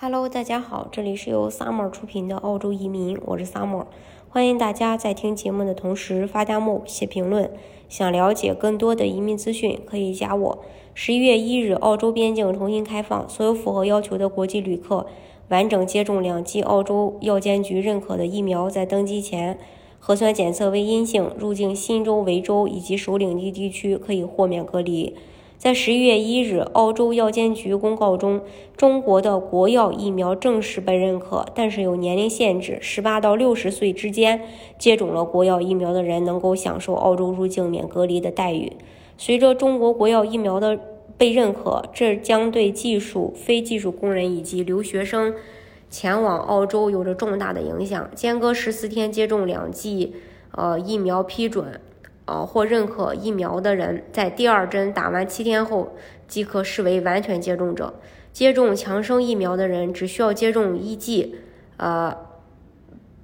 Hello，大家好，这里是由 Summer 出品的澳洲移民，我是 Summer，欢迎大家在听节目的同时发弹幕、写评论。想了解更多的移民资讯，可以加我。十一月一日，澳洲边境重新开放，所有符合要求的国际旅客，完整接种两剂澳洲药监局认可的疫苗，在登机前核酸检测为阴性，入境新州、维州以及首领地地区可以豁免隔离。在十一月一日，澳洲药监局公告中，中国的国药疫苗正式被认可，但是有年龄限制，十八到六十岁之间接种了国药疫苗的人能够享受澳洲入境免隔离的待遇。随着中国国药疫苗的被认可，这将对技术、非技术工人以及留学生前往澳洲有着重大的影响。间隔十四天接种两剂呃疫苗批准。呃，或认可疫苗的人，在第二针打完七天后，即可视为完全接种者。接种强生疫苗的人，只需要接种一剂，呃，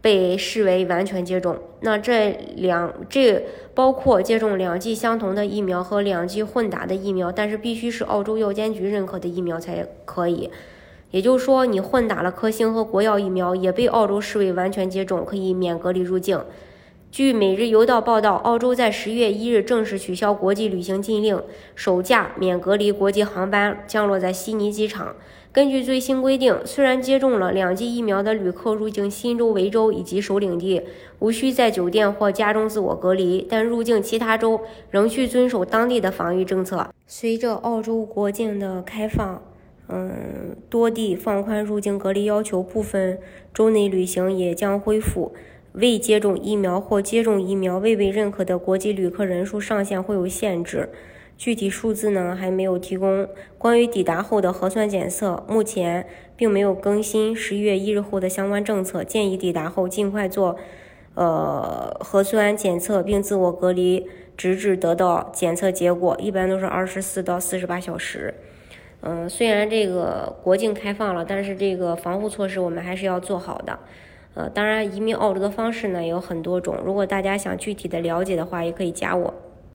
被视为完全接种。那这两这包括接种两剂相同的疫苗和两剂混打的疫苗，但是必须是澳洲药监局认可的疫苗才可以。也就是说，你混打了科兴和国药疫苗，也被澳洲视为完全接种，可以免隔离入境。据《每日邮报》报道，澳洲在十月一日正式取消国际旅行禁令，首架免隔离国际航班降落在悉尼机场。根据最新规定，虽然接种了两剂疫苗的旅客入境新州、维州以及首领地，无需在酒店或家中自我隔离，但入境其他州仍需遵守当地的防疫政策。随着澳洲国境的开放，嗯，多地放宽入境隔离要求，部分州内旅行也将恢复。未接种疫苗或接种疫苗未被认可的国际旅客人数上限会有限制，具体数字呢还没有提供。关于抵达后的核酸检测，目前并没有更新十一月一日后的相关政策，建议抵达后尽快做呃核酸检测并自我隔离，直至得到检测结果，一般都是二十四到四十八小时。嗯，虽然这个国境开放了，但是这个防护措施我们还是要做好的。呃，当然，移民澳洲的方式呢有很多种。如果大家想具体的了解的话，也可以加我。